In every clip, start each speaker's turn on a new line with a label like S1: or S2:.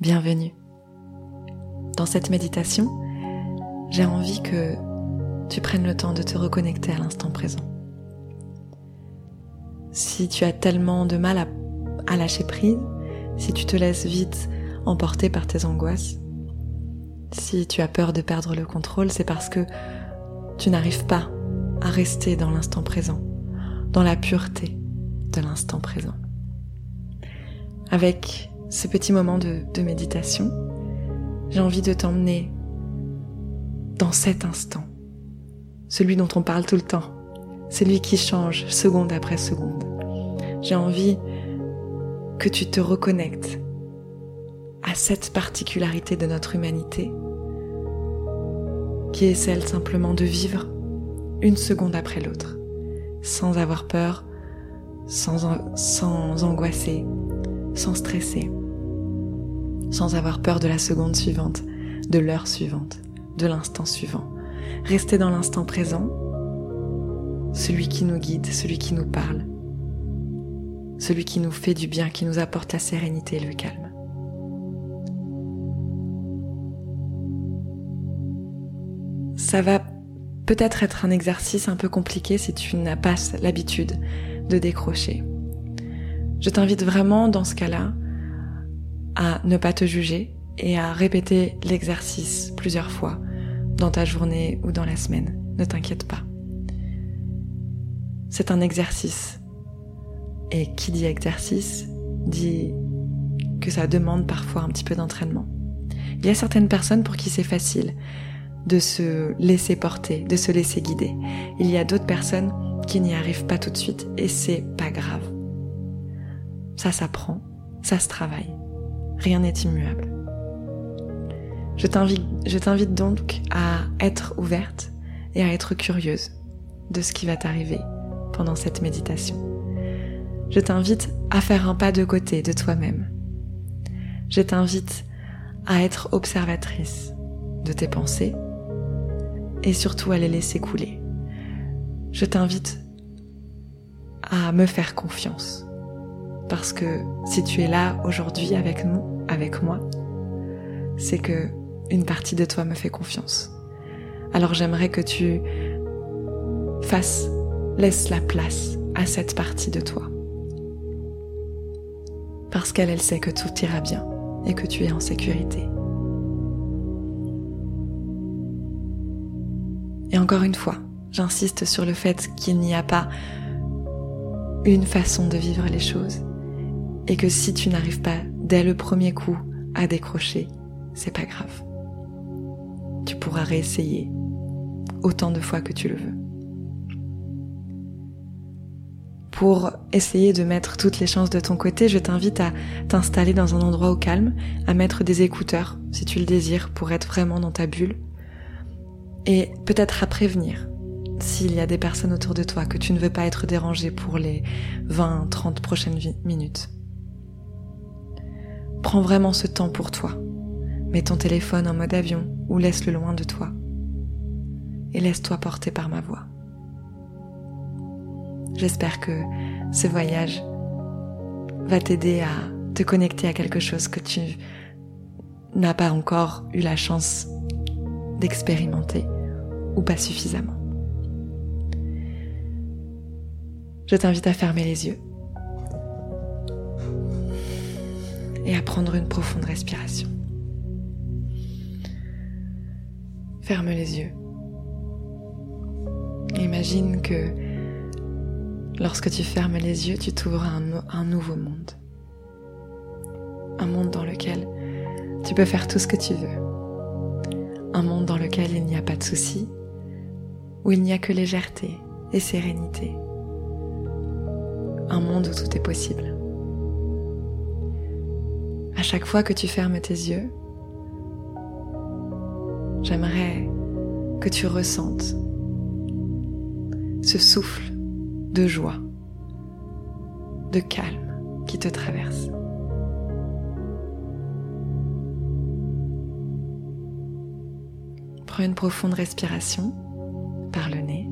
S1: bienvenue. Dans cette méditation, j'ai envie que tu prennes le temps de te reconnecter à l'instant présent. Si tu as tellement de mal à, lâcher prise, si tu te laisses vite emporter par tes angoisses, si tu as peur de perdre le contrôle, c'est parce que tu n'arrives pas à rester dans l'instant présent, dans la pureté de l'instant présent. Avec ce petit moment de, méditation, j'ai envie de t'emmener dans cet instant, celui dont on parle tout le temps, celui qui change seconde après seconde. J'ai envie que tu te reconnectes à cette particularité de notre humanité, qui est celle simplement de vivre une seconde après l'autre, sans avoir peur, sans, sans angoisser, sans stresser, sans avoir peur de la seconde suivante, de l'heure suivante, de l'instant suivant. Rester dans l'instant présent, celui qui nous guide, celui qui nous parle, celui qui nous fait du bien, qui nous apporte la sérénité et le calme. Ça va peut-être être un exercice un peu compliqué si tu n'as pas l'habitude de décrocher. Je t'invite vraiment dans ce cas-là à ne pas te juger et à répéter l'exercice plusieurs fois dans ta journée ou dans la semaine. Ne t'inquiète pas. C'est un exercice. Et qui dit exercice dit que ça demande parfois un petit peu d'entraînement. Il y a certaines personnes pour qui c'est facile de se laisser porter, de se laisser guider. Il y a d'autres personnes qui n'y arrivent pas tout de suite et c'est pas grave. Ça s'apprend, ça se travaille. Rien n'est immuable. Je t'invite donc à être ouverte et à être curieuse de ce qui va t'arriver pendant cette méditation. Je t'invite à faire un pas de côté de toi-même. Je t'invite à être observatrice de tes pensées et surtout à les laisser couler. Je t'invite à me faire confiance parce que si tu es là aujourd'hui avec nous, avec moi, c'est que une partie de toi me fait confiance. Alors j'aimerais que tu fasses, laisse la place à cette partie de toi. Parce qu'elle, elle sait que tout ira bien et que tu es en sécurité. Et encore une fois, j'insiste sur le fait qu'il n'y a pas une façon de vivre les choses et que si tu n'arrives pas dès le premier coup à décrocher, c'est pas grave. Tu pourras réessayer autant de fois que tu le veux. Pour essayer de mettre toutes les chances de ton côté, je t'invite à t'installer dans un endroit au calme, à mettre des écouteurs si tu le désires pour être vraiment dans ta bulle, et peut-être à prévenir s'il y a des personnes autour de toi que tu ne veux pas être dérangé pour les 20-30 prochaines minutes. Prends vraiment ce temps pour toi. Mets ton téléphone en mode avion ou laisse-le loin de toi. Et laisse-toi porter par ma voix. J'espère que ce voyage va t'aider à te connecter à quelque chose que tu n'as pas encore eu la chance d'expérimenter ou pas suffisamment. Je t'invite à fermer les yeux et à prendre une profonde respiration. Ferme les yeux. Imagine que lorsque tu fermes les yeux, tu t'ouvres à un, un, nouveau monde. Un monde dans lequel tu peux faire tout ce que tu veux. Un monde dans lequel il n'y a pas de soucis, où il n'y a que légèreté et sérénité. Un monde où tout est possible. À chaque fois que tu fermes tes yeux, j'aimerais que tu ressentes ce souffle de joie, de calme qui te traverse. Prends une profonde respiration par le nez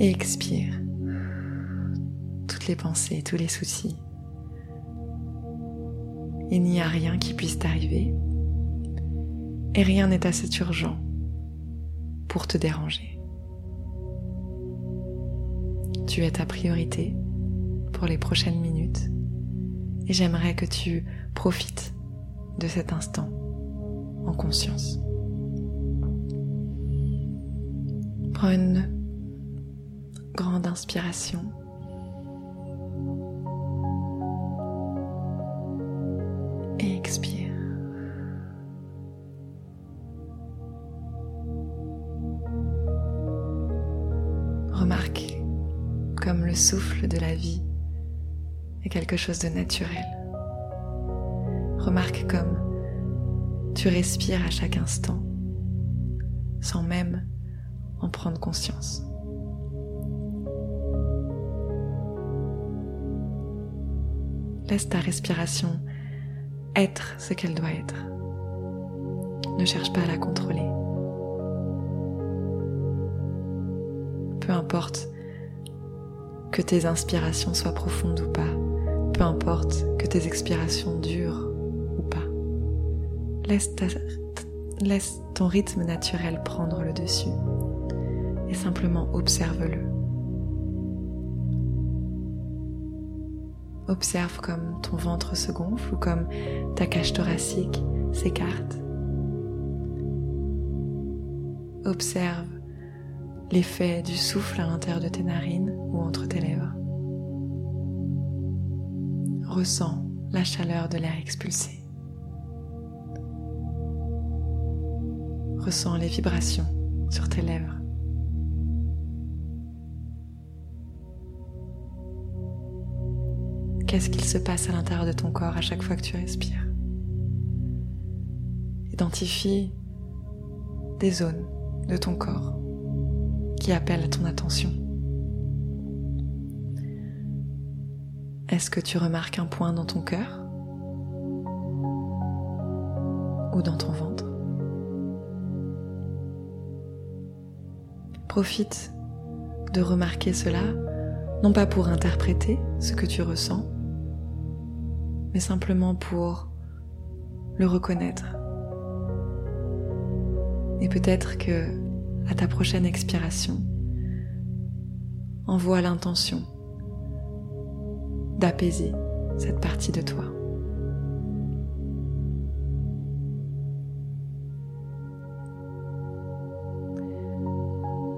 S1: et expire toutes les pensées, tous les soucis il n'y a rien qui puisse t'arriver et rien n'est assez urgent pour te déranger. Tu es ta priorité pour les prochaines minutes et j'aimerais que tu profites de cet instant en conscience. Prends une grande inspiration. Remarque comme le souffle de la vie est quelque chose de naturel. Remarque comme tu respires à chaque instant sans même en prendre conscience. Laisse ta respiration être ce qu'elle doit être. Ne cherche pas à la contrôler. Peu importe que tes inspirations soient profondes ou pas, peu importe que tes expirations durent ou pas. Laisse, ton rythme naturel prendre le dessus et simplement observe-le. Observe comme ton ventre se gonfle ou comme ta cage thoracique s'écarte. Observe l'effet du souffle à l'intérieur de tes narines ou entre tes lèvres. Ressens la chaleur de l'air expulsé. Ressens les vibrations sur tes lèvres. Qu'est-ce qu'il se passe à l'intérieur de ton corps à chaque fois que tu respires? Identifie des zones de ton corps qui appellent ton attention. Est-ce que tu remarques un point dans ton cœur? Ou dans ton ventre? Profite de remarquer cela, non pas pour interpréter ce que tu ressens, mais simplement pour le reconnaître. Et peut-être que à ta prochaine expiration, envoie l'intention d'apaiser cette partie de toi.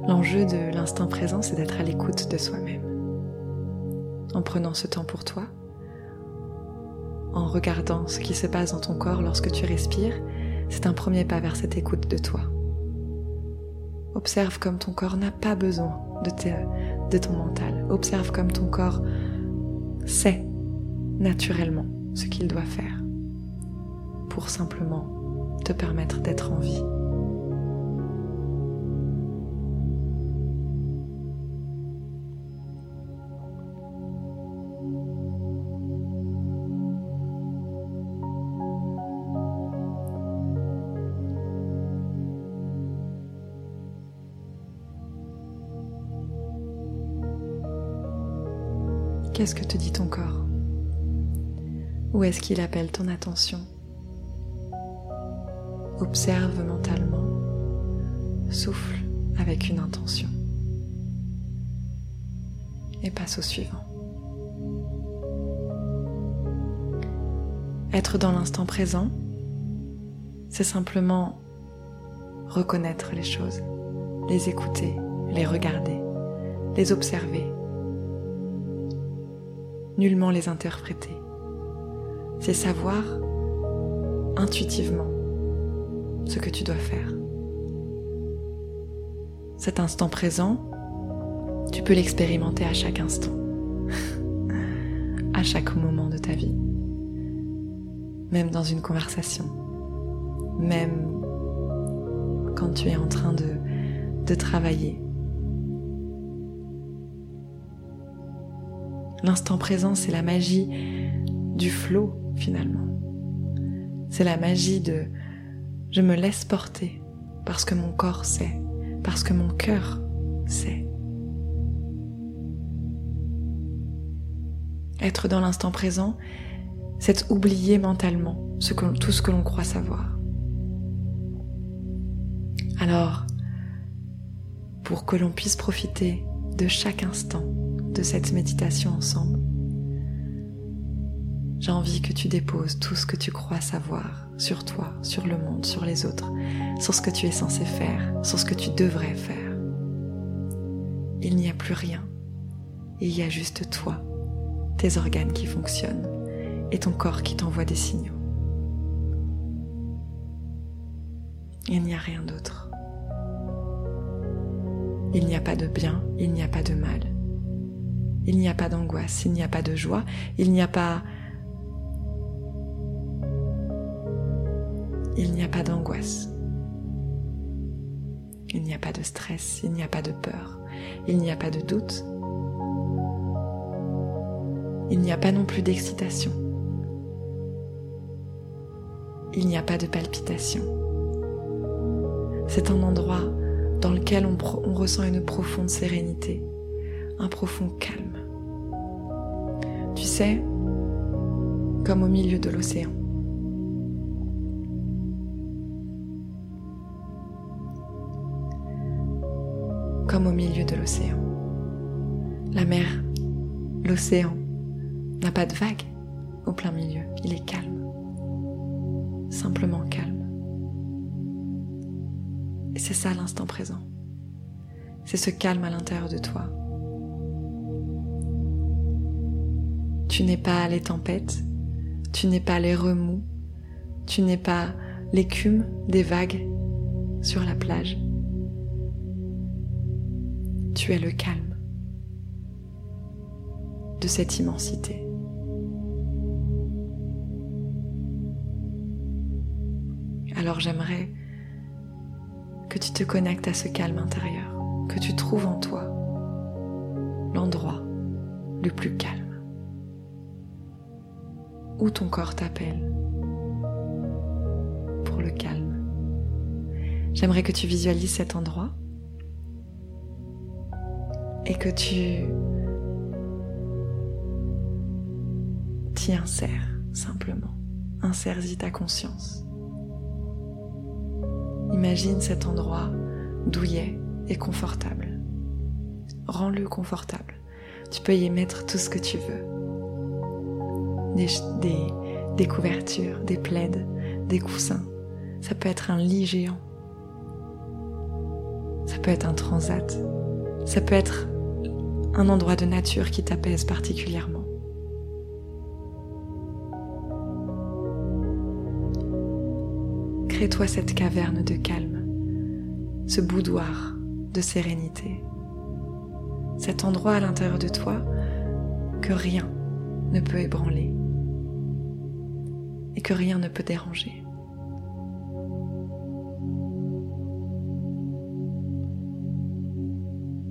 S1: L'enjeu de l'instant présent, c'est d'être à l'écoute de soi-même. En prenant ce temps pour toi, en regardant ce qui se passe dans ton corps lorsque tu respires, c'est un premier pas vers cette écoute de toi. Observe comme ton corps n'a pas besoin de, ton mental. Observe comme ton corps sait naturellement ce qu'il doit faire pour simplement te permettre d'être en vie. Qu'est-ce que te dit ton corps? Où est-ce qu'il appelle ton attention? Observe mentalement, souffle avec une intention. Et passe au suivant. Être dans l'instant présent, c'est simplement reconnaître les choses, les écouter, les regarder, les observer nullement les interpréter. C'est savoir intuitivement ce que tu dois faire. Cet instant présent, tu peux l'expérimenter à chaque instant, à chaque moment de ta vie, même dans une conversation, même quand tu es en train de, de travailler, L'instant présent, c'est la magie du flot finalement. C'est la magie de je me laisse porter parce que mon corps sait, parce que mon cœur sait. Être dans l'instant présent, c'est oublier mentalement tout ce que l'on croit savoir. Alors, pour que l'on puisse profiter de chaque instant de cette méditation ensemble, j'ai envie que tu déposes tout ce que tu crois savoir sur toi, sur le monde, sur les autres, sur ce que tu es censé faire, sur ce que tu devrais faire. Il n'y a plus rien. Il y a juste toi, tes organes qui fonctionnent et ton corps qui t'envoie des signaux. Il n'y a rien d'autre. Il n'y a pas de bien, il n'y a pas de mal. Il n'y a pas d'angoisse, il n'y a pas de joie, il n'y a pas... Il n'y a pas d'angoisse. Il n'y a pas de stress, il n'y a pas de peur, il n'y a pas de doute. Il n'y a pas non plus d'excitation. Il n'y a pas de palpitation. C'est un endroit dans lequel on, ressent une profonde sérénité, un profond calme. Tu sais, comme au milieu de l'océan. Comme au milieu de l'océan. La mer, l'océan, n'a pas de vagues au plein milieu, il est calme. Simplement calme. Et c'est ça l'instant présent. C'est ce calme à l'intérieur de toi. Tu n'es pas les tempêtes, tu n'es pas les remous, tu n'es pas l'écume des vagues sur la plage. Tu es le calme de cette immensité. Alors j'aimerais que tu te connectes à ce calme intérieur, que tu trouves en toi l'endroit le plus calme, où ton corps t'appelle pour le calme. J'aimerais que tu visualises cet endroit et que tu t'y insères simplement. Insère-y ta conscience. Imagine cet endroit douillet et confortable. Rends-le confortable. Tu peux y mettre tout ce que tu veux. Des, couvertures, des plaides, des coussins. Ça peut être un lit géant. Ça peut être un transat. Ça peut être un endroit de nature qui t'apaise particulièrement. Crée-toi cette caverne de calme, ce boudoir de sérénité, cet endroit à l'intérieur de toi que rien ne peut ébranler et que rien ne peut déranger.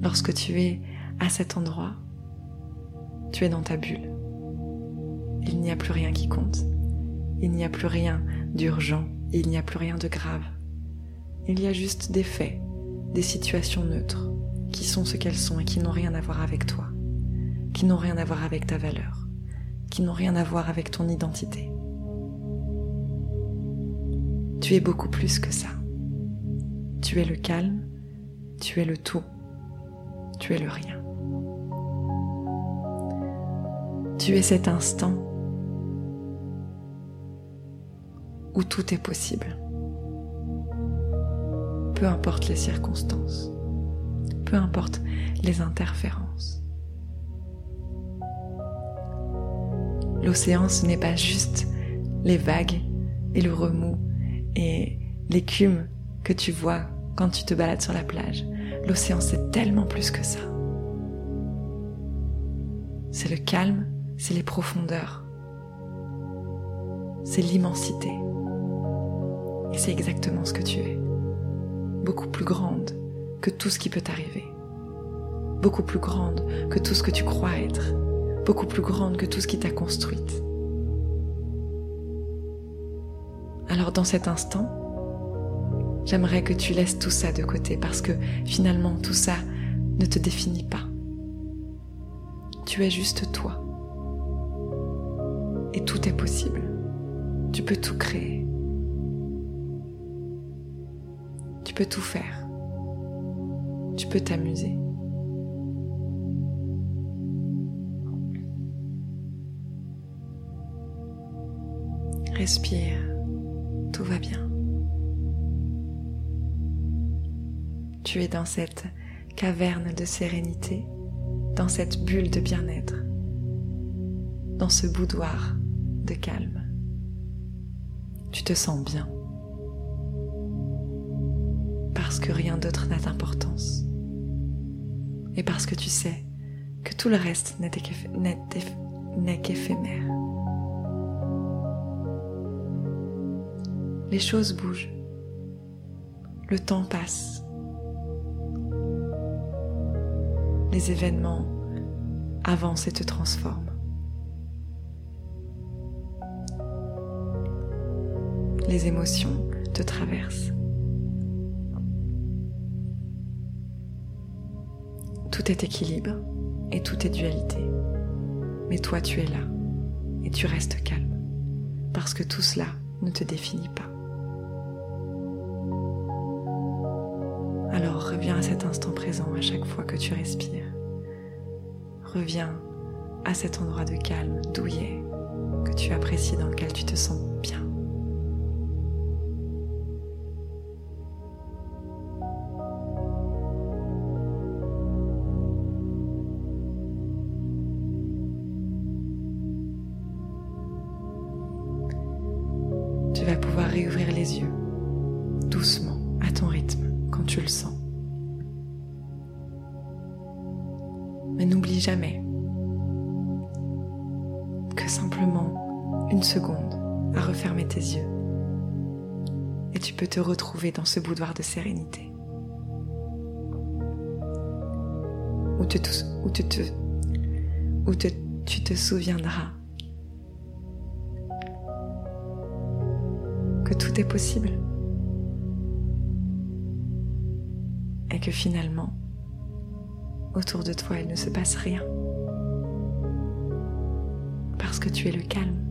S1: Lorsque tu es à cet endroit, tu es dans ta bulle. Il n'y a plus rien qui compte. Il n'y a plus rien d'urgent il n'y a plus rien de grave. Il y a juste des faits, des situations neutres, qui sont ce qu'elles sont et qui n'ont rien à voir avec toi, qui n'ont rien à voir avec ta valeur, qui n'ont rien à voir avec ton identité. Tu es beaucoup plus que ça. Tu es le calme, tu es le tout, tu es le rien. Tu es cet instant où tout est possible. Peu importe les circonstances, peu importe les interférences. L'océan, ce n'est pas juste les vagues et le remous et l'écume que tu vois quand tu te balades sur la plage. L'océan, c'est tellement plus que ça. C'est le calme, c'est les profondeurs, c'est l'immensité. Et c'est exactement ce que tu es. Beaucoup plus grande que tout ce qui peut t'arriver. Beaucoup plus grande que tout ce que tu crois être. Beaucoup plus grande que tout ce qui t'a construite. Alors dans cet instant, j'aimerais que tu laisses tout ça de côté parce que finalement tout ça ne te définit pas. Tu es juste toi. Et tout est possible. Tu peux tout créer. Tu peux tout faire. Tu peux t'amuser. Respire, tout va bien. Tu es dans cette caverne de sérénité, dans cette bulle de bien-être, dans ce boudoir de calme. Tu te sens bien parce que rien d'autre n'a d'importance et parce que tu sais que tout le reste n'est qu'éphémère. Les choses bougent, le temps passe, les événements avancent et te transforment. Les émotions te traversent. Tout est équilibre et tout est dualité. Mais toi, tu es là et tu restes calme parce que tout cela ne te définit pas. Alors reviens à cet instant présent à chaque fois que tu respires. Reviens à cet endroit de calme, douillet, que tu apprécies, dans lequel tu te sens bien. N'oublie jamais que simplement une seconde à refermer tes yeux et tu peux te retrouver dans ce boudoir de sérénité où, tu te souviendras tout est possible. Et que finalement, autour de toi, il ne se passe rien. Parce que tu es le calme.